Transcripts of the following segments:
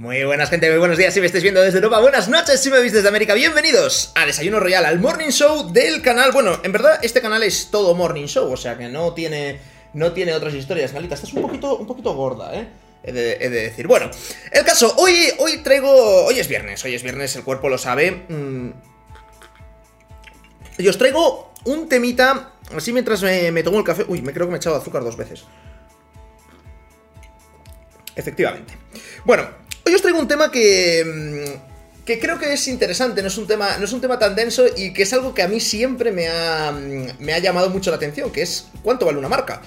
Muy buenas gente, muy buenos días. Si me estáis viendo desde Europa, buenas noches. Si me veis desde América, bienvenidos a Desayuno Royal, al Morning Show del canal, bueno, en verdad este canal es todo Morning Show, o sea que no tiene, no tiene otras historias, Malita, estás un poquito, un poquito gorda, eh, he de, he de decir, bueno, el caso, hoy, hoy traigo, hoy es viernes, hoy es viernes, el cuerpo lo sabe, mm, y os traigo un temita, así mientras me, me tomo el café, uy, me creo que me he echado azúcar dos veces, efectivamente, bueno, Hoy os traigo un tema que, mm, que creo que es interesante, no es, un tema, no es un tema tan denso y que es algo que a mí siempre me ha, mm, me ha llamado mucho la atención, que es ¿cuánto vale una marca?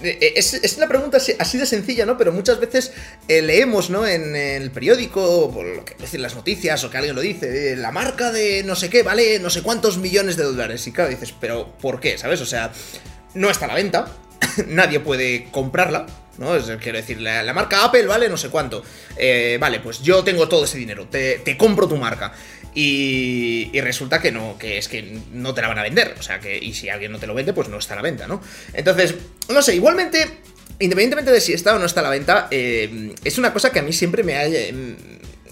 Eh, eh, es, es, una pregunta así de sencilla, ¿no? Pero muchas veces eh, leemos, ¿no? En el periódico, por lo que decir las noticias, o que alguien lo dice, la marca de no sé qué vale no sé cuántos millones de dólares. Y claro, dices, ¿pero por qué? ¿Sabes? O sea, no está a la venta, nadie puede comprarla, ¿no? Es, quiero decir, la, marca Apple vale no sé cuánto. Eh, vale, pues yo tengo todo ese dinero, te, compro tu marca. Y, y, resulta que no, que es que no te la van a vender. O sea que, y si alguien no te lo vende, pues no está a la venta, ¿no? Entonces, no sé, igualmente, independientemente de si está o no está a la venta, eh, es una cosa que a mí siempre me ha,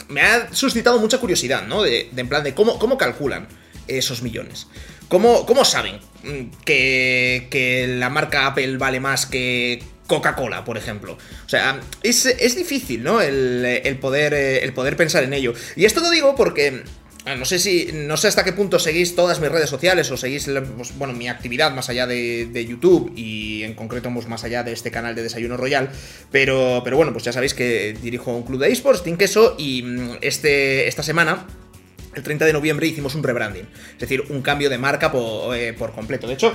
me ha suscitado mucha curiosidad, ¿no? De, en plan de cómo, cómo calculan esos millones. ¿Cómo, cómo saben que, que la marca Apple vale más que Coca-Cola, por ejemplo. O sea, es, difícil, ¿no? El, poder, eh, el poder pensar en ello. Y esto lo digo porque ah, no sé si. No sé hasta qué punto seguís todas mis redes sociales o seguís, pues, bueno, mi actividad más allá de, YouTube y en concreto pues, más allá de este canal de Desayuno Royal. Pero, pero bueno, pues ya sabéis que dirijo un club de esports, Team Queso, y mm, este, esta semana. El 30 de noviembre hicimos un rebranding, es decir, un cambio de marca por, eh, por completo. De hecho,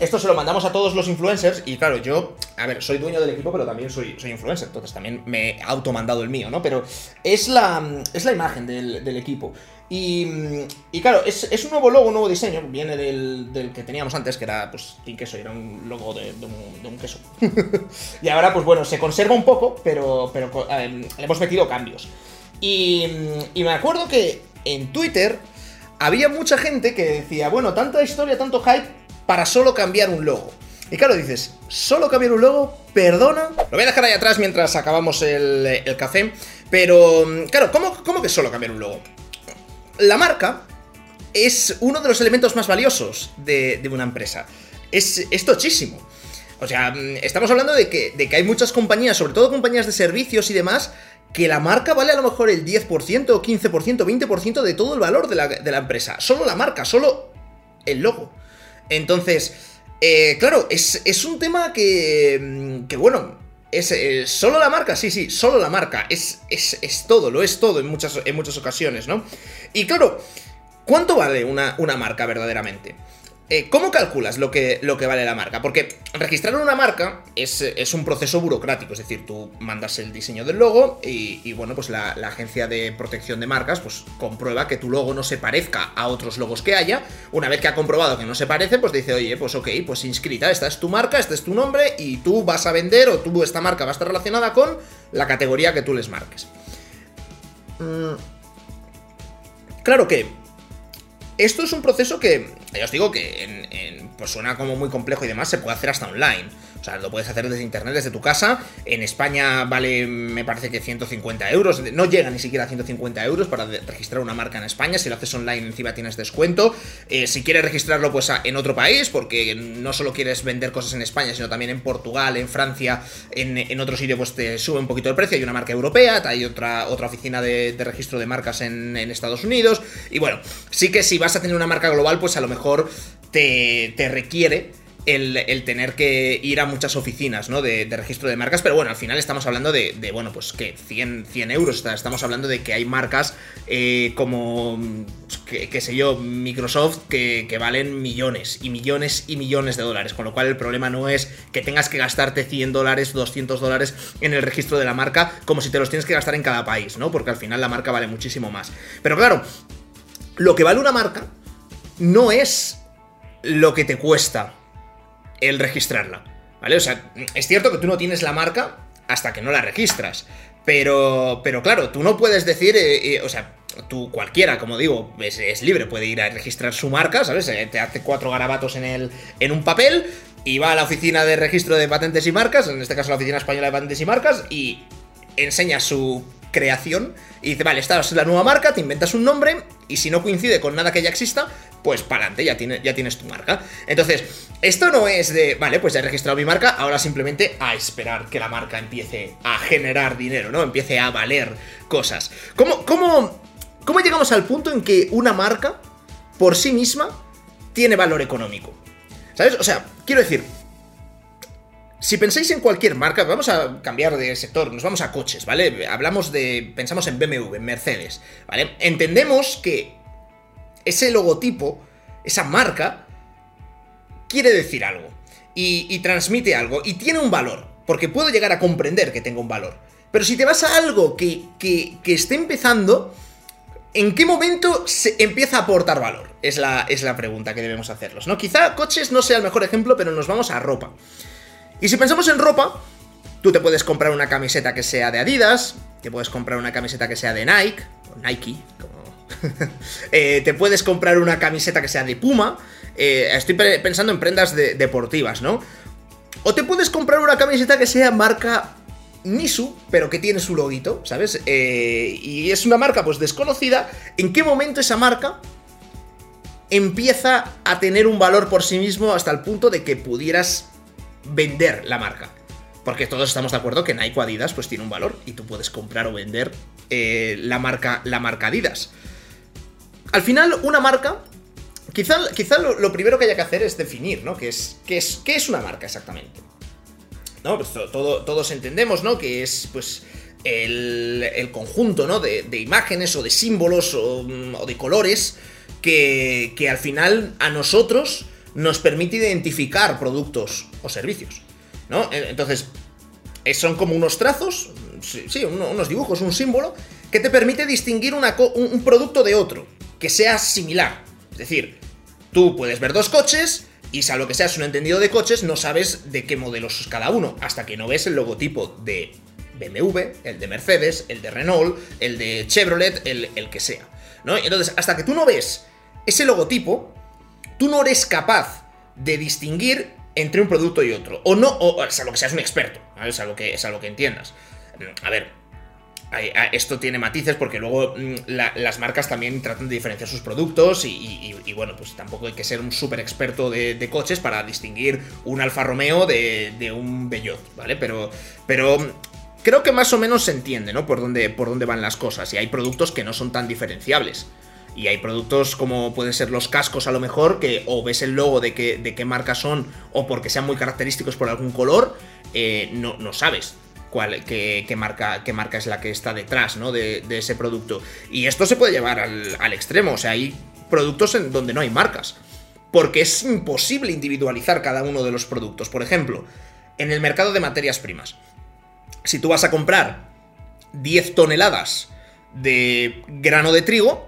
esto se lo mandamos a todos los influencers y claro, yo, a ver, soy dueño del equipo, pero también soy, soy influencer, entonces también me he automandado el mío, ¿no? Pero es la, es la imagen del, equipo. Y, y, claro, es, un nuevo logo, un nuevo diseño, viene del, que teníamos antes, que era, pues, sin queso, era un logo de, un, queso. y ahora, pues bueno, se conserva un poco, pero, pero le hemos metido cambios. Y, y me acuerdo que en Twitter había mucha gente que decía, bueno, tanta historia, tanto hype, para solo cambiar un logo. Y claro, dices, ¿solo cambiar un logo? ¿Perdona? Lo voy a dejar ahí atrás mientras acabamos el, café. Pero, claro, ¿cómo, que solo cambiar un logo? La marca es uno de los elementos más valiosos de, una empresa. Es, es tochísimo. O sea, estamos hablando de que, de que hay muchas compañías, sobre todo compañías de servicios y demás, que la marca vale a lo mejor el 10%, 15%, 20% de todo el valor de la, de la empresa. Solo la marca, solo el logo. Entonces, eh, claro, es, un tema que, mm, que bueno, es, eh, solo la marca, sí, sí, solo la marca, es, es, es, todo, lo es todo en muchas, en muchas ocasiones, ¿no? Y claro, ¿cuánto vale una, una marca verdaderamente? Eh, ¿Cómo calculas lo que, lo que vale la marca? Porque registrar una marca es, un proceso burocrático, es decir, tú mandas el diseño del logo y, bueno, pues la, agencia de protección de marcas pues comprueba que tu logo no se parezca a otros logos que haya. Una vez que ha comprobado que no se parece, pues dice, oye, pues ok, pues inscrita, esta es tu marca, este es tu nombre y tú vas a vender o tú, esta marca va a estar relacionada con la categoría que tú les marques. Mm. Claro que esto es un proceso que, ya os digo que en, pues suena como muy complejo y demás, se puede hacer hasta online. O sea, lo puedes hacer desde internet, desde tu casa. En España vale, me parece que 150 euros. No llega ni siquiera a 150 euros para registrar una marca en España. Si lo haces online, encima tienes descuento. Eh, si quieres registrarlo, pues en otro país, porque no solo quieres vender cosas en España, sino también en Portugal, en Francia, en, otro sitio, pues te sube un poquito el precio. Hay una marca europea, hay otra, otra oficina de, registro de marcas en, en Estados Unidos. Y bueno, sí que si vas a tener una marca global, pues a lo mejor te, te requiere el, tener que ir a muchas oficinas, ¿no? De, registro de marcas, pero bueno, al final estamos hablando de, bueno, pues que 100, 100 euros, estamos hablando de que hay marcas eh, como, qué sé yo, Microsoft que, valen millones y millones y millones de dólares, con lo cual el problema no es que tengas que gastarte 100 dólares, 200 dólares en el registro de la marca, como si te los tienes que gastar en cada país, ¿no? Porque al final la marca vale muchísimo más. Pero claro, lo que vale una marca no es lo que te cuesta el registrarla. ¿Vale? O sea, es cierto que tú no tienes la marca hasta que no la registras. Pero, pero claro, tú no puedes decir, eh, eh, o sea, tú cualquiera, como digo, es, libre, puede ir a registrar su marca, ¿sabes? Eh, te hace cuatro garabatos en, el, en un papel y va a la oficina de registro de patentes y marcas, en este caso la oficina española de patentes y marcas, y enseña su creación y dice, vale, esta es la nueva marca, te inventas un nombre y si no coincide con nada que ya exista, pues para adelante, ya, ya tienes tu marca. Entonces, esto no es de, vale, pues ya he registrado mi marca, ahora simplemente a esperar que la marca empiece a generar dinero, ¿no? Empiece a valer cosas. ¿Cómo, cómo, cómo llegamos al punto en que una marca, por sí misma, tiene valor económico? ¿Sabes? O sea, quiero decir, si pensáis en cualquier marca, vamos a cambiar de sector, nos vamos a coches, ¿vale? Hablamos de. Pensamos en BMW, en Mercedes, ¿vale? Entendemos que ese logotipo, esa marca, quiere decir algo. Y, transmite algo. Y tiene un valor. Porque puedo llegar a comprender que tenga un valor. Pero si te vas a algo que, que, que esté empezando. ¿En qué momento se empieza a aportar valor? Es la, es la pregunta que debemos hacerlos, ¿no? Quizá coches no sea el mejor ejemplo, pero nos vamos a ropa. Y si pensamos en ropa, tú te puedes comprar una camiseta que sea de Adidas, te puedes comprar una camiseta que sea de Nike, o Nike, como... Eh, te puedes comprar una camiseta que sea de Puma, eh, estoy pensando en prendas deportivas, ¿no? O te puedes comprar una camiseta que sea marca Nisu, pero que tiene su loguito, ¿sabes? Eh, y es una marca pues desconocida. ¿En qué momento esa marca empieza a tener un valor por sí mismo hasta el punto de que pudieras vender la marca. Porque todos estamos de acuerdo que Nike o Adidas pues tiene un valor y tú puedes comprar o vender eh, la, marca, la marca Adidas. Al final, una marca, quizá, quizá lo, primero que haya que hacer es definir, ¿no? ¿Qué es, qué es, qué es una marca exactamente? ¿No? Pues todo, todos entendemos, ¿no? Que es, pues, el, conjunto, ¿no? De, imágenes o de símbolos o, o de colores que, que al final a nosotros nos permite identificar productos o servicios, ¿no? Entonces, son como unos trazos, sí, unos dibujos, un símbolo, que te permite distinguir un producto de otro, que sea similar. Es decir, tú puedes ver dos coches y lo que seas un entendido de coches, no sabes de qué modelos es cada uno, hasta que no ves el logotipo de BMW, el de Mercedes, el de Renault, el de Chevrolet, el, el que sea. ¿no? Entonces, hasta que tú no ves ese logotipo, tú no eres capaz de distinguir entre un producto y otro. O no, o, sea, lo que seas un experto, Es algo que, es algo que entiendas. Mm, a ver, esto tiene matices porque luego mm, las marcas también tratan de diferenciar sus productos y, bueno, pues tampoco hay que ser un súper experto de, coches para distinguir un Alfa Romeo de, un Bellot, ¿vale? Pero, pero creo que más o menos se entiende, ¿no? Por dónde, por dónde van las cosas y hay productos que no son tan diferenciables. Y hay productos como pueden ser los cascos a lo mejor, que o ves el logo de, qué, de qué marca son o porque sean muy característicos por algún color, eh, no, no, sabes cuál, qué, marca, qué marca es la que está detrás ¿no? de, ese producto. Y esto se puede llevar al, al extremo, o sea, hay productos en donde no hay marcas. Porque es imposible individualizar cada uno de los productos. Por ejemplo, en el mercado de materias primas. Si tú vas a comprar 10 toneladas de grano de trigo,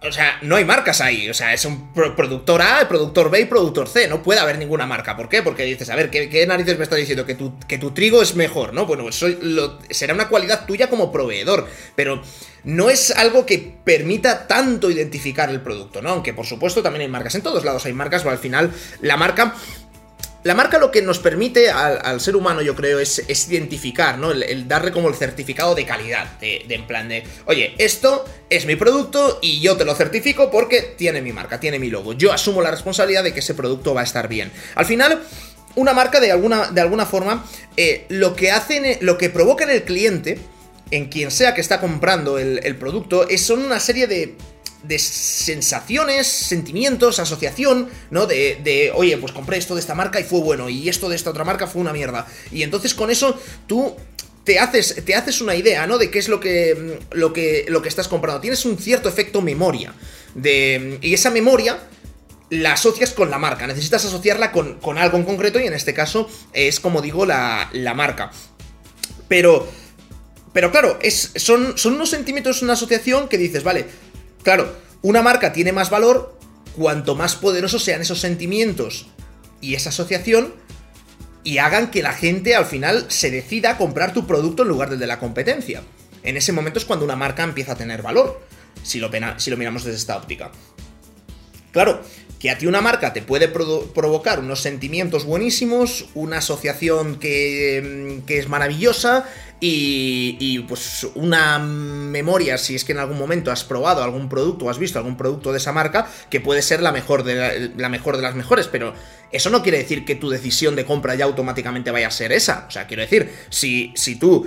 o sea, no hay marcas ahí. O sea, es un productor A, productor B y productor C. No puede haber ninguna marca. ¿Por qué? Porque dices, a ver, ¿qué, narices me está diciendo? Que tu, que tu trigo es mejor, ¿no? Bueno, eso será una cualidad tuya como proveedor. Pero no es algo que permita tanto identificar el producto, ¿no? Aunque por supuesto también hay marcas. En todos lados hay marcas, pero al final la marca la marca lo que nos permite al, ser humano, yo creo, es, identificar, ¿no? El, darle como el certificado de calidad, de, en plan de, oye, esto es mi producto y yo te lo certifico porque tiene mi marca, tiene mi logo. Yo asumo la responsabilidad de que ese producto va a estar bien. Al final, una marca de alguna, de alguna forma, eh, lo que hace, lo que provoca en el cliente, en quien sea que está comprando el, el producto, es, son una serie de de sensaciones, sentimientos, asociación, ¿no? De, de, oye, pues compré esto de esta marca y fue bueno, y esto de esta otra marca fue una mierda. Y entonces con eso tú te haces, te haces una idea, ¿no? De qué es lo que, lo que, lo que estás comprando. Tienes un cierto efecto memoria. De, y esa memoria la asocias con la marca. Necesitas asociarla con, con algo en concreto y en este caso es, como digo, la, la marca. Pero... Pero claro, es, son, son unos sentimientos, una asociación que dices, vale, Claro, una marca tiene más valor cuanto más poderosos sean esos sentimientos y esa asociación y hagan que la gente al final se decida a comprar tu producto en lugar del de la competencia. En ese momento es cuando una marca empieza a tener valor, si lo, miramos desde esta óptica. Claro, que a ti una marca te puede provocar unos sentimientos buenísimos, una asociación que, mm, que es maravillosa, y, pues una memoria, si es que en algún momento has probado algún producto o has visto algún producto de esa marca, que puede ser la mejor de, la, mejor de las mejores, pero eso no quiere decir que tu decisión de compra ya automáticamente vaya a ser esa. O sea, quiero decir, si, si tú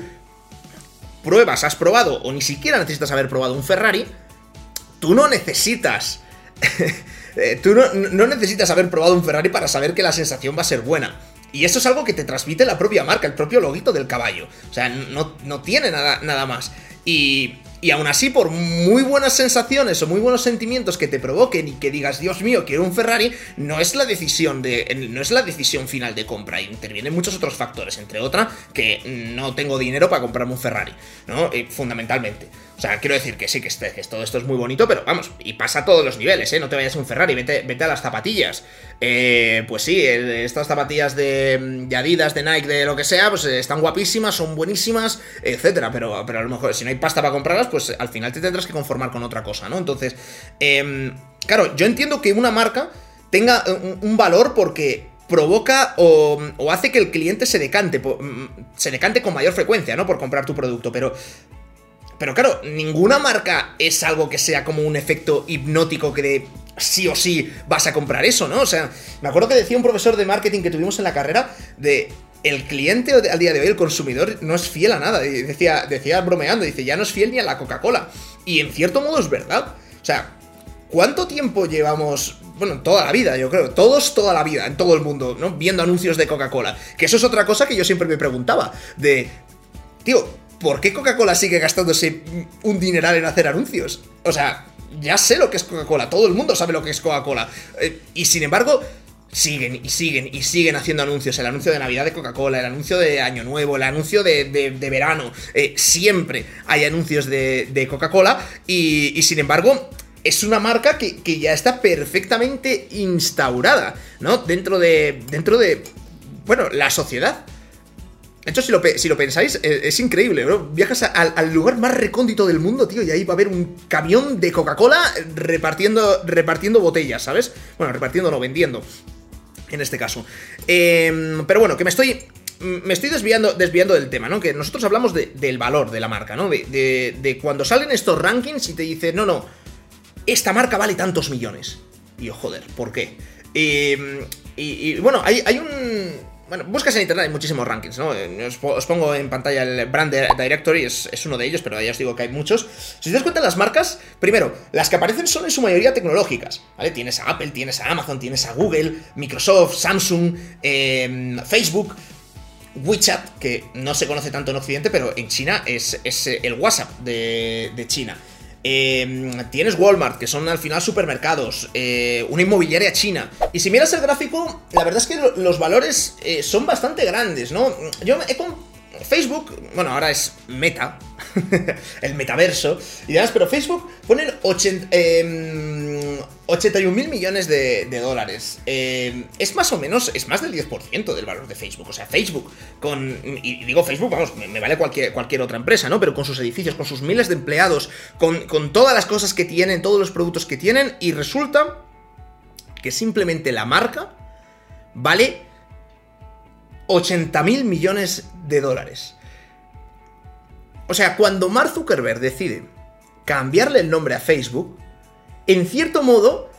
pruebas, has probado o ni siquiera necesitas haber probado un Ferrari, tú no necesitas... Eh, tú no necesitas haber probado un Ferrari para saber que la sensación va a ser buena. Y eso es algo que te transmite la propia marca, el propio loguito del caballo. O sea, no, no tiene nada, nada más. Y, y aún así, por muy buenas sensaciones o muy buenos sentimientos que te provoquen y que digas, Dios mío, quiero un Ferrari, no es la decisión de. no es la decisión final de compra. Intervienen muchos otros factores, entre otras, que no tengo dinero para comprarme un Ferrari, ¿no? fundamentalmente. O sea, quiero decir que sí, que, este, todo esto es muy bonito, pero vamos, y pasa a todos los niveles, ¿eh? No te vayas a un Ferrari, vete, vete a las zapatillas. Eh, pues sí, estas zapatillas de, Adidas, de Nike, de lo que sea, pues están guapísimas, son buenísimas, etcétera, pero, pero a lo mejor si no hay pasta para comprarlas, pues al final te tendrás que conformar con otra cosa, ¿no? Entonces, em, claro, yo entiendo que una marca tenga un, valor porque provoca o, o, hace que el cliente se decante, se decante con mayor frecuencia, ¿no? Por comprar tu producto, pero pero claro, ninguna marca es algo que sea como un efecto hipnótico que de sí o sí vas a comprar eso, ¿no? O sea, me acuerdo que decía un profesor de marketing que tuvimos en la carrera de el cliente al día de hoy, el consumidor, no es fiel a nada. Decía, decía bromeando, dice, ya no es fiel ni a la Coca-Cola. Y en cierto modo es verdad. O sea, ¿cuánto tiempo llevamos bueno, toda la vida, yo creo, todos toda la vida, en todo el mundo, ¿no? Viendo anuncios de Coca-Cola. Que eso es otra cosa que yo siempre me preguntaba. De, tío, ¿por qué Coca-Cola sigue gastándose un dineral en hacer anuncios? O sea, ya sé lo que es Coca-Cola, todo el mundo sabe lo que es Coca-Cola. Eh, y sin embargo, siguen y siguen y siguen haciendo anuncios. El anuncio de Navidad de Coca-Cola, el anuncio de Año Nuevo, el anuncio de, verano. Eh, siempre hay anuncios de, Coca-Cola y, sin embargo... Es una marca que, que ya está perfectamente instaurada, ¿no? Dentro de. Dentro de. Bueno, la sociedad. De hecho, si lo, pensáis, eh, es, increíble, bro. Viajas al lugar más recóndito del mundo, tío, y ahí va a haber un camión de Coca-Cola repartiendo, repartiendo botellas, ¿sabes? Bueno, repartiendo, no, vendiendo. En este caso. Em, pero bueno, que me estoy. Me estoy desviando, desviando del tema, ¿no? Que nosotros hablamos del valor de la marca, ¿no? De, de, cuando salen estos rankings y te dicen, no, no, esta marca vale tantos millones. Y yo, joder, ¿por qué? Em, y, y, bueno, hay, hay un bueno, buscas en internet, hay muchísimos rankings, ¿no? Eh, os, pongo en pantalla el Brand Directory, es, uno de ellos, pero ya os digo que hay muchos. Si os das cuenta, las marcas, primero, las que aparecen son en su mayoría tecnológicas, ¿vale? Tienes a Apple, tienes a Amazon, tienes a Google, Microsoft, Samsung, em, Facebook. WeChat, que no se conoce tanto en Occidente, pero en China es, el WhatsApp de China. Em, tienes Walmart, que son al final supermercados, eh, una inmobiliaria china. Y si miras el gráfico, la verdad es que los valores eh, son bastante grandes, ¿no? Yo he, Facebook, bueno, ahora es Meta, el metaverso y demás, pero Facebook ponen 81 em, mil millones de, dólares. Em, es más o menos, es más del 10% del valor de Facebook. O sea, Facebook, con, y digo Facebook, vamos, me, vale cualquier, cualquier otra empresa, ¿no? Pero con sus edificios, con sus miles de empleados, con, con todas las cosas que tienen, todos los productos que tienen, y resulta que simplemente la marca vale 80 mil millones de dólares. O sea, cuando Mark Zuckerberg decide cambiarle el nombre a Facebook, en cierto modo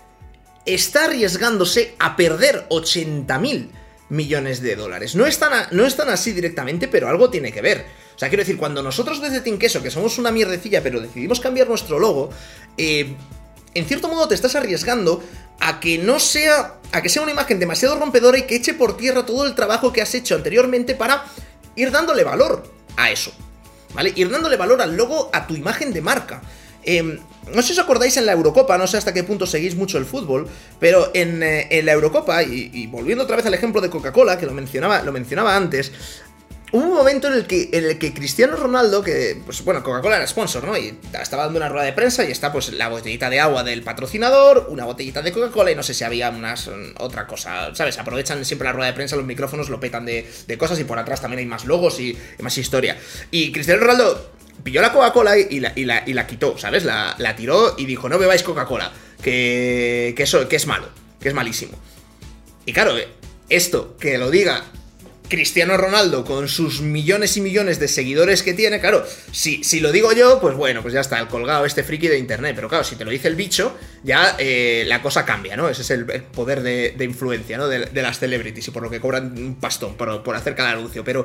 está arriesgándose a perder 80 mil millones de dólares. No es, no así directamente, pero algo tiene que ver. O sea, quiero decir, cuando nosotros desde Tinkeso, que somos una mierdecilla, pero decidimos cambiar nuestro logo, eh, en cierto modo te estás arriesgando a que no sea, a que sea una imagen demasiado rompedora y que eche por tierra todo el trabajo que has hecho anteriormente para ir dándole valor a eso. ¿vale? Ir dándole valor al logo, a tu imagen de marca. Em, no sé si os acordáis en la Eurocopa, no sé hasta qué punto seguís mucho el fútbol, pero en, eh, la Eurocopa, y, volviendo otra vez al ejemplo de Coca-Cola, que lo mencionaba, lo mencionaba antes, Hubo un momento en el que, en el que Cristiano Ronaldo, que, pues bueno, Coca-Cola era sponsor, ¿no? Y estaba dando una rueda de prensa y está pues la botellita de agua del patrocinador, una botellita de Coca-Cola y no sé si había unas, otra cosa, ¿sabes? Aprovechan siempre la rueda de prensa, los micrófonos lo petan de, cosas y por atrás también hay más logos y, más historia. Y Cristiano Ronaldo pilló la Coca-Cola y la, y, la, quitó, ¿sabes? La, tiró y dijo, no bebáis Coca-Cola, que, que, eso, que es malo, que es malísimo. Y claro, esto, que lo diga Cristiano Ronaldo, con sus millones y millones de seguidores que tiene, claro, si, si lo digo yo, pues bueno, pues ya está, el colgado este friki de internet. Pero claro, si te lo dice el bicho, ya eh, la cosa cambia, ¿no? Ese es el, poder de, influencia, ¿no? De, las celebrities y por lo que cobran un pastón por, por hacer cada anuncio. Pero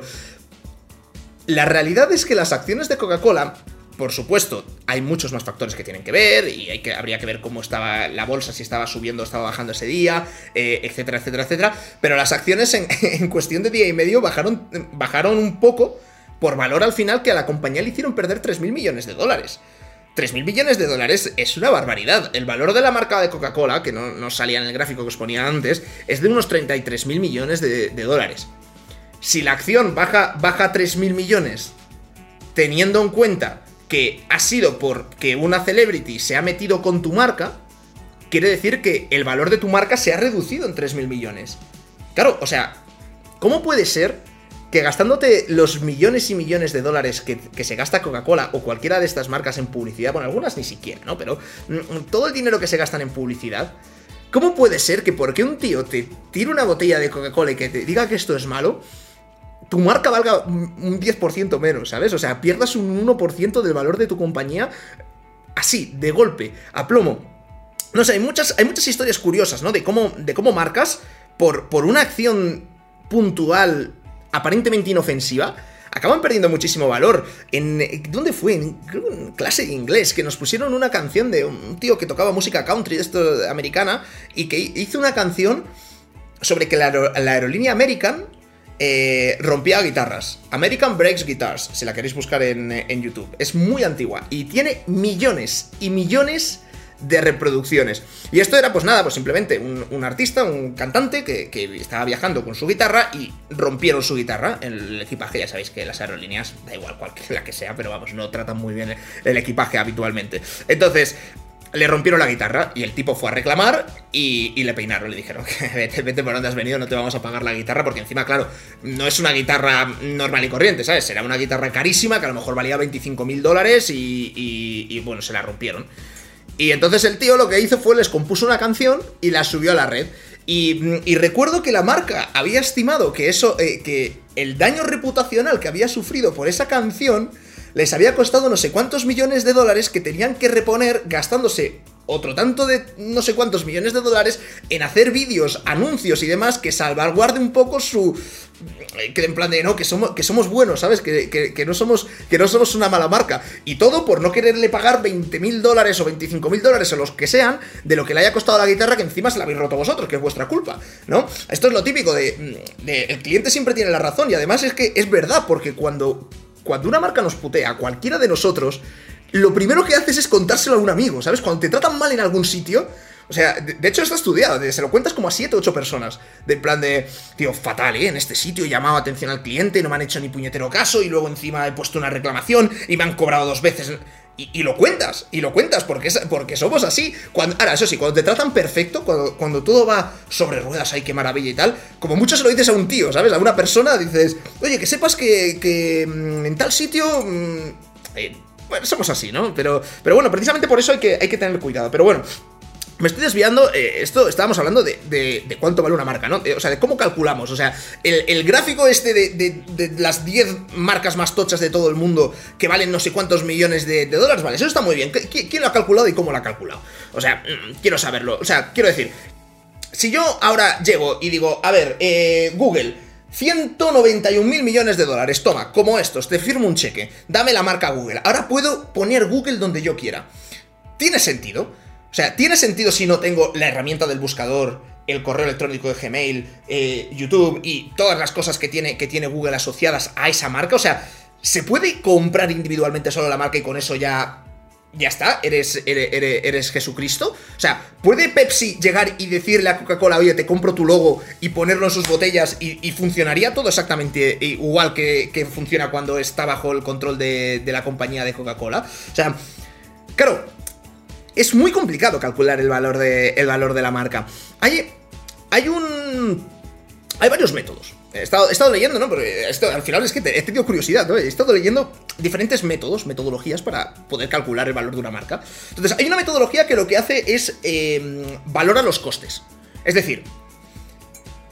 la realidad es que las acciones de Coca-Cola por supuesto, hay muchos más factores que tienen que ver y hay que, habría que ver cómo estaba la bolsa, si estaba subiendo o estaba bajando ese día, eh, etcétera, etcétera, etcétera. Pero las acciones en, cuestión de día y medio bajaron, bajaron un poco por valor al final que a la compañía le hicieron perder 3.000 millones de dólares. 3.000 millones de dólares es una barbaridad. El valor de la marca de Coca-Cola, que no, salía en el gráfico que os ponía antes, es de unos 33.000 millones de, dólares. Si la acción baja, baja 3.000 millones, teniendo en cuenta que ha sido porque una celebrity se ha metido con tu marca, quiere decir que el valor de tu marca se ha reducido en 3.000 millones. Claro, o sea, ¿cómo puede ser que gastándote los millones y millones de dólares que, se gasta Coca-Cola o cualquiera de estas marcas en publicidad, bueno, algunas ni siquiera, ¿no? Pero mm, todo el dinero que se gastan en publicidad, ¿cómo puede ser que porque un tío te tire una botella de Coca-Cola y que te diga que esto es malo, tu marca valga un 10% menos, ¿sabes? O sea, pierdas un 1% del valor de tu compañía así, de golpe, a plomo. No sé, hay muchas, hay muchas historias curiosas, ¿no? De cómo, de cómo marcas, por, por una acción puntual, aparentemente inofensiva, acaban perdiendo muchísimo valor. En, ¿Dónde fue? En, clase de inglés, que nos pusieron una canción de un tío que tocaba música country, esto americana, y que hizo una canción sobre que la, la aerolínea American eh, rompía guitarras. American Breaks Guitars, si la queréis buscar en, YouTube. Es muy antigua y tiene millones y millones de reproducciones. Y esto era pues nada, pues simplemente un, artista, un cantante que, estaba viajando con su guitarra y rompieron su guitarra. en El equipaje, ya sabéis que las aerolíneas, da igual cualquiera que sea, pero vamos, no tratan muy bien el equipaje habitualmente. Entonces, le rompieron la guitarra y el tipo fue a reclamar y, le peinaron. Le dijeron, vete, vete por donde has venido, no te vamos a pagar la guitarra porque encima, claro, no es una guitarra normal y corriente, ¿sabes? Era una guitarra carísima que a lo mejor valía 25 mil dólares y, y, bueno, se la rompieron. Y entonces el tío lo que hizo fue les compuso una canción y la subió a la red. Y, recuerdo que la marca había estimado que eso, eh, que el daño reputacional que había sufrido por esa canción les había costado no sé cuántos millones de dólares que tenían que reponer gastándose otro tanto de no sé cuántos millones de dólares en hacer vídeos, anuncios y demás que salvaguarde un poco su... Que en plan de, no, que somos, que somos buenos, ¿sabes? Que, no somos, que no somos una mala marca. Y todo por no quererle pagar 20 mil dólares o 25 mil dólares o los que sean de lo que le haya costado la guitarra que encima se la habéis roto vosotros, que es vuestra culpa, ¿no? Esto es lo típico de... El cliente siempre tiene la razón y además es que es verdad porque cuando cuando una marca nos putea cualquiera de nosotros, lo primero que haces es contárselo a un amigo, ¿sabes? Cuando te tratan mal en algún sitio, o sea, de, hecho está estudiado, se lo cuentas como a 7 o 8 personas. De plan de, tío, fatal, ¿eh? En este sitio he llamado atención al cliente, no me han hecho ni puñetero caso y luego encima he puesto una reclamación y me han cobrado dos veces. Y, lo cuentas, y lo cuentas, porque, porque somos así. Cuando, ahora, eso sí, cuando te tratan perfecto, cuando, todo va sobre ruedas, ay, qué maravilla y tal, como mucho se lo dices a un tío, ¿sabes? A una persona dices, oye, que sepas que, que mm, en tal sitio... Mm, eh, bueno, somos así, ¿no? Pero, pero bueno, precisamente por eso hay que, hay que tener cuidado. Pero bueno, me estoy desviando, eh, esto estábamos hablando de, de, cuánto vale una marca, ¿no? o sea, de cómo calculamos. O sea, el, gráfico este de, de las 10 marcas más tochas de todo el mundo que valen no sé cuántos millones de, dólares, vale, eso está muy bien. ¿Quién lo ha calculado y cómo lo ha calculado? O sea, mm, quiero saberlo. O sea, quiero decir, si yo ahora llego y digo, a ver, eh, Google, 191 mil millones de dólares, toma, como estos, te firmo un cheque, dame la marca Google. Ahora puedo poner Google donde yo quiera. ¿Tiene sentido? O sea, ¿tiene sentido si no tengo la herramienta del buscador, el correo electrónico de Gmail, eh, YouTube y todas las cosas que tiene, que tiene Google asociadas a esa marca? O sea, ¿se puede comprar individualmente solo la marca y con eso ya ya está, eres, eres, Jesucristo. O sea, ¿puede Pepsi llegar y decirle a Coca-Cola, oye, te compro tu logo y ponerlo en sus botellas y, funcionaría todo exactamente igual que, funciona cuando está bajo el control de, de la compañía de Coca-Cola? O sea, claro, es muy complicado calcular el valor de, el valor de la marca. Hay, hay un... Hay varios métodos. He estado, estado leyendo, ¿no? Porque esto, al final es que he tenido curiosidad, ¿no? He estado leyendo diferentes métodos, metodologías para poder calcular el valor de una marca. Entonces, hay una metodología que lo que hace es eh, valora los costes. Es decir,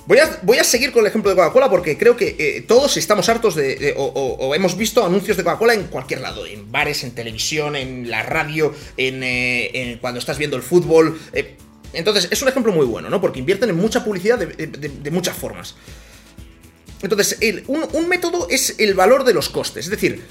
Voy a, voy a, seguir con el ejemplo de Coca-Cola porque creo que eh, todos estamos hartos de. o, hemos visto anuncios de Coca-Cola en cualquier lado: en bares, en televisión, en la radio, en, eh, cuando estás viendo el fútbol. Eh. entonces, es un ejemplo muy bueno, ¿no? Porque invierten en mucha publicidad de, muchas formas. Entonces, un, método es el valor de los costes. Es decir,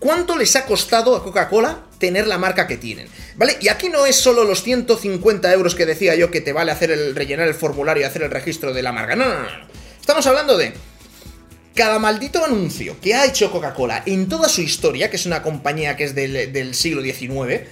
¿cuánto les ha costado a Coca-Cola tener la marca que tienen? ¿Vale? Y aquí no es solo los 150 euros que decía yo que te vale hacer el rellenar el formulario y hacer el registro de la marca. No, no, no. no. Estamos hablando de cada maldito anuncio que ha hecho Coca-Cola en toda su historia, que es una compañía que es del, del siglo XIX,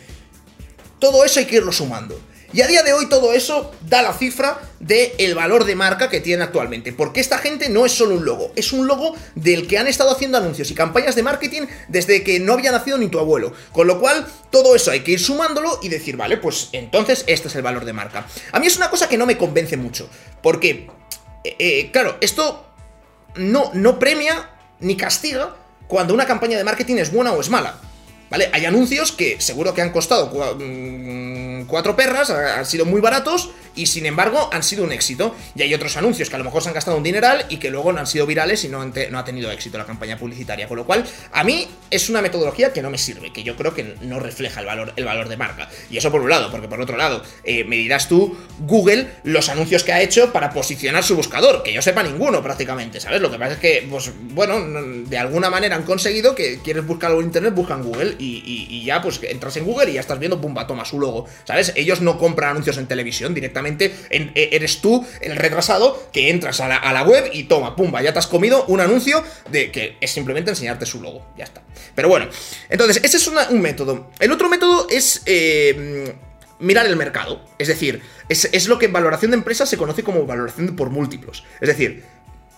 todo eso hay que irlo sumando. Y a día de hoy todo eso da la cifra del el valor de marca que tiene actualmente. Porque esta gente no es solo un logo, es un logo del que han estado haciendo anuncios y campañas de marketing desde que no había nacido ni tu abuelo. Con lo cual, todo eso hay que ir sumándolo y decir, vale, pues entonces este es el valor de marca. A mí es una cosa que no me convence mucho. Porque, eh, eh, claro, esto no, no premia ni castiga cuando una campaña de marketing es buena o es mala. ¿Vale? Hay anuncios que seguro que han costado mm, cuatro perras, han sido muy baratos y sin embargo han sido un éxito. Y hay otros anuncios que a lo mejor se han gastado un dineral y que luego no han sido virales y no, ha tenido éxito la campaña publicitaria. Con lo cual, a mí es una metodología que no me sirve, que yo creo que no refleja el valor, el valor de marca. Y eso por un lado, porque por otro lado, eh, me dirás tú, Google, los anuncios que ha hecho para posicionar su buscador, que yo sepa ninguno prácticamente, ¿sabes? Lo que pasa es que, pues bueno, de alguna manera han conseguido que quieres buscar algo en internet, buscan Google y, ya pues entras en Google y ya estás viendo, pumba, toma su logo, ¿sabes? Ellos no compran anuncios en televisión directamente e, eres tú, el retrasado, que entras a la, web y toma, pumba, ya te has comido un anuncio de que es simplemente enseñarte su logo. Ya está. Pero bueno, entonces, ese es un método. El otro método es eh, mirar el mercado. Es decir, es, lo que en valoración de empresas se conoce como valoración por múltiplos. Es decir,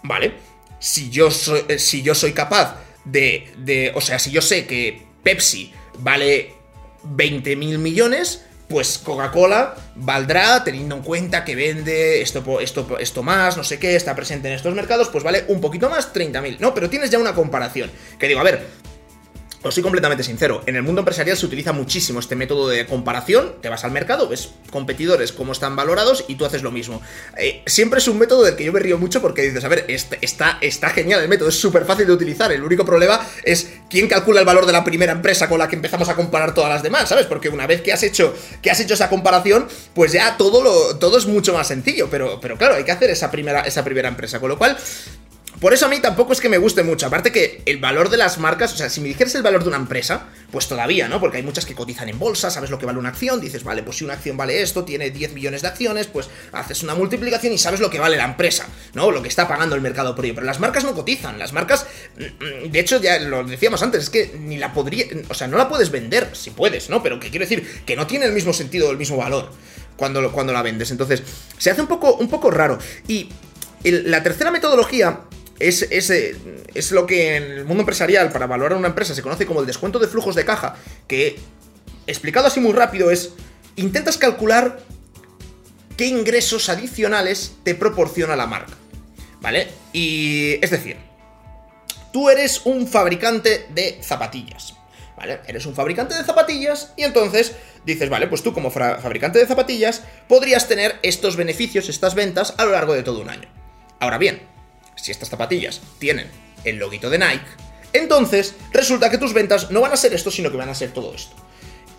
vale, si yo soy, eh, si yo soy capaz de, de. O sea, si yo sé que Pepsi vale 20 mil millones pues Coca-Cola valdrá, teniendo en cuenta que vende esto, esto, esto más, no sé qué, está presente en estos mercados, pues vale un poquito más, 30.000, ¿no? Pero tienes ya una comparación. Que digo, a ver, os soy completamente sincero, en el mundo empresarial se utiliza muchísimo este método de comparación, te vas al mercado, ves competidores cómo están valorados y tú haces lo mismo. Eh, siempre es un método del que yo me río mucho porque dices, a ver, este, está, está genial el método, es súper fácil de utilizar, el único problema es quién calcula el valor de la primera empresa con la que empezamos a comparar todas las demás, ¿sabes? Porque una vez que has hecho, que has hecho esa comparación, pues ya todo, lo, todo es mucho más sencillo, pero, pero claro, hay que hacer esa primera, esa primera empresa, con lo cual por eso a mí tampoco es que me guste mucho. Aparte que el valor de las marcas, o sea, si me dijeras el valor de una empresa, pues todavía, ¿no? Porque hay muchas que cotizan en bolsa, sabes lo que vale una acción, dices, vale, pues si una acción vale esto, tiene 10 millones de acciones, pues haces una multiplicación y sabes lo que vale la empresa, ¿no? Lo que está pagando el mercado por ello. Pero las marcas no cotizan, las marcas, mm, de hecho, ya lo decíamos antes, es que ni la podría, o sea, no la puedes vender, si puedes, ¿no? Pero que quiero decir, que no tiene el mismo sentido, el mismo valor cuando, cuando la vendes. Entonces, se hace un poco, un poco raro. Y la tercera metodología es, es, lo que en el mundo empresarial, para valorar una empresa, se conoce como el descuento de flujos de caja, que, explicado así muy rápido, es, intentas calcular qué ingresos adicionales te proporciona la marca, ¿vale? Y, es decir, tú eres un fabricante de zapatillas, ¿vale? Eres un fabricante de zapatillas y entonces dices, vale, pues tú como fabricante de zapatillas podrías tener estos beneficios, estas ventas a lo largo de todo un año. Ahora bien, si estas zapatillas tienen el loguito de Nike, entonces resulta que tus ventas no van a ser esto, sino que van a ser todo esto.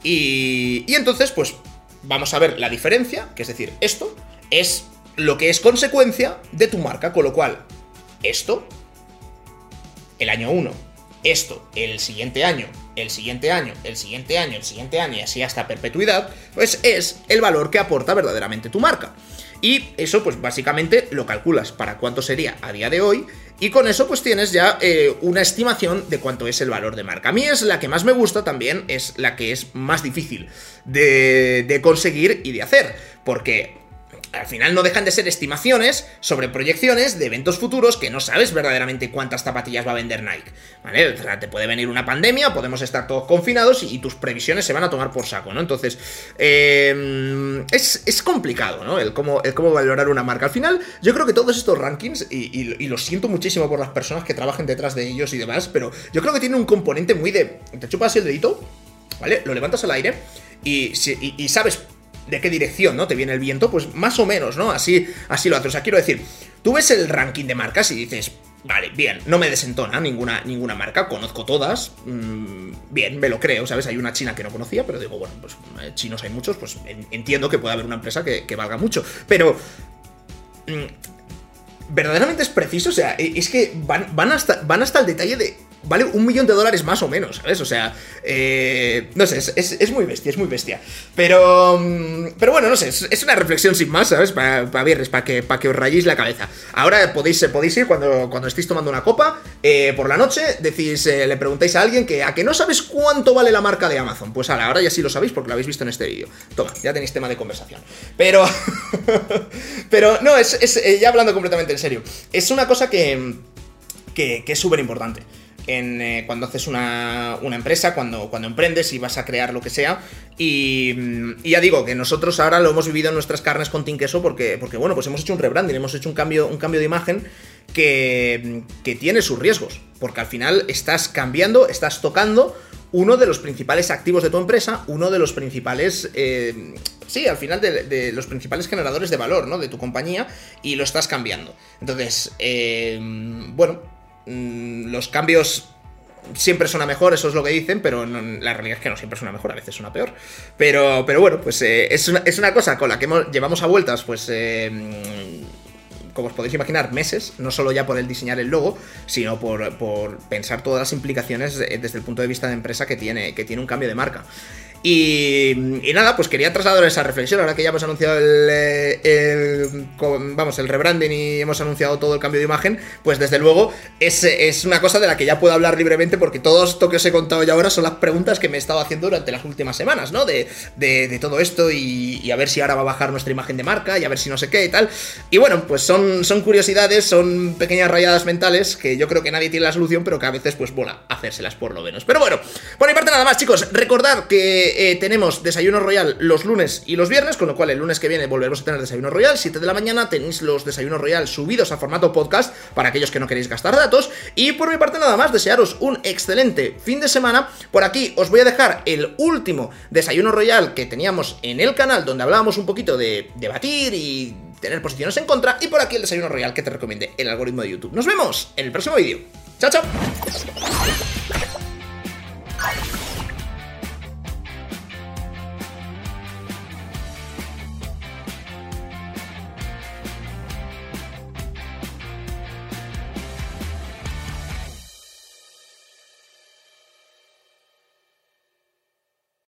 Y, y entonces, pues vamos a ver la diferencia, que es decir, esto es lo que es consecuencia de tu marca, con lo cual, esto, el año 1, esto, el siguiente año, el siguiente año, el siguiente año, el siguiente año y así hasta perpetuidad, pues es el valor que aporta verdaderamente tu marca. Y eso, pues básicamente lo calculas para cuánto sería a día de hoy. Y con eso, pues tienes ya eh, una estimación de cuánto es el valor de marca. A mí es la que más me gusta también, es la que es más difícil de, de conseguir y de hacer. Porque al final no dejan de ser estimaciones sobre proyecciones de eventos futuros que no sabes verdaderamente cuántas zapatillas va a vender Nike. ¿Vale? O sea, te puede venir una pandemia, podemos estar todos confinados y, tus previsiones se van a tomar por saco, ¿no? Entonces, eh, es, complicado, ¿no? El cómo, el cómo valorar una marca. Al final, yo creo que todos estos rankings, y, lo siento muchísimo por las personas que trabajen detrás de ellos y demás, pero yo creo que tiene un componente muy de. Te chupas el dedito, ¿vale? Lo levantas al aire y sabes de qué dirección, ¿no? Te viene el viento, pues más o menos, ¿no? Así, así lo haces. O sea, quiero decir, tú ves el ranking de marcas y dices, vale, bien, no me desentona ninguna, ninguna marca, conozco todas, mm, bien, me lo creo, ¿sabes? Hay una china que no conocía, pero digo, bueno, pues eh, chinos hay muchos, pues entiendo que puede haber una empresa que, valga mucho, pero... Mm, verdaderamente es preciso, o sea, e, es que van, van, hasta, van hasta el detalle de vale un millón de dólares más o menos, ¿sabes? O sea, eh, no sé, es, muy bestia, es muy bestia. Pero, mm, pero bueno, no sé, es, una reflexión sin más, ¿sabes? Para pa viernes, para que, que os rayéis la cabeza. Ahora podéis, podéis ir cuando, cuando estéis tomando una copa, eh, por la noche, decís, eh, le preguntáis a alguien que a que no sabes cuánto vale la marca de Amazon. Pues ahora, ahora ya sí lo sabéis porque lo habéis visto en este vídeo. Toma, ya tenéis tema de conversación. Pero, pero no, es, ya hablando completamente en serio, es una cosa que, que, que es súper importante en, eh, cuando haces una, empresa, cuando, cuando emprendes y vas a crear lo que sea. Y, ya digo que nosotros ahora lo hemos vivido en nuestras carnes con Tinkeso porque, porque bueno, pues hemos hecho un rebranding, hemos hecho un cambio, un cambio de imagen que, que tiene sus riesgos. Porque al final estás cambiando, estás tocando uno de los principales activos de tu empresa, uno de los principales, eh, sí, al final de, los principales generadores de valor, ¿no? De tu compañía y lo estás cambiando. Entonces, eh, bueno, Mm, los cambios siempre suena mejor, eso es lo que dicen, pero la realidad es que no siempre suena mejor, a veces suena peor. Pero, pero bueno, pues eh, es, una, cosa con la que llevamos a vueltas, pues... Eh, como os podéis imaginar, meses, no solo ya por el diseñar el logo, sino por, por pensar todas las implicaciones desde el punto de vista de empresa que tiene, que tiene un cambio de marca. Y, nada, pues quería trasladar esa reflexión, ahora que ya hemos anunciado el, vamos, el rebranding y hemos anunciado todo el cambio de imagen, pues desde luego es, es, una cosa de la que ya puedo hablar libremente porque todo esto que os he contado ya ahora son las preguntas que me he estado haciendo durante las últimas semanas, ¿no? De, de, todo esto y, a ver si ahora va a bajar nuestra imagen de marca y a ver si no sé qué y tal. Y bueno, pues son, son curiosidades, son pequeñas rayadas mentales que yo creo que nadie tiene la solución, pero que a veces pues mola hacérselas por lo menos. Pero bueno, por mi parte nada más, chicos, recordad eh, tenemos Desayuno Royal los lunes y los viernes, con lo cual el lunes que viene volveremos a tener Desayuno Royal. 7 de la mañana tenéis los Desayunos Royal subidos a formato podcast para aquellos que no queréis gastar datos. Y por mi parte nada más, desearos un excelente fin de semana. Por aquí os voy a dejar el último Desayuno Royal que teníamos en el canal, donde hablábamos un poquito de debatir y tener posiciones en contra. Y por aquí el Desayuno Royal que te recomiende el algoritmo de YouTube. Nos vemos en el próximo vídeo. Chao, chao.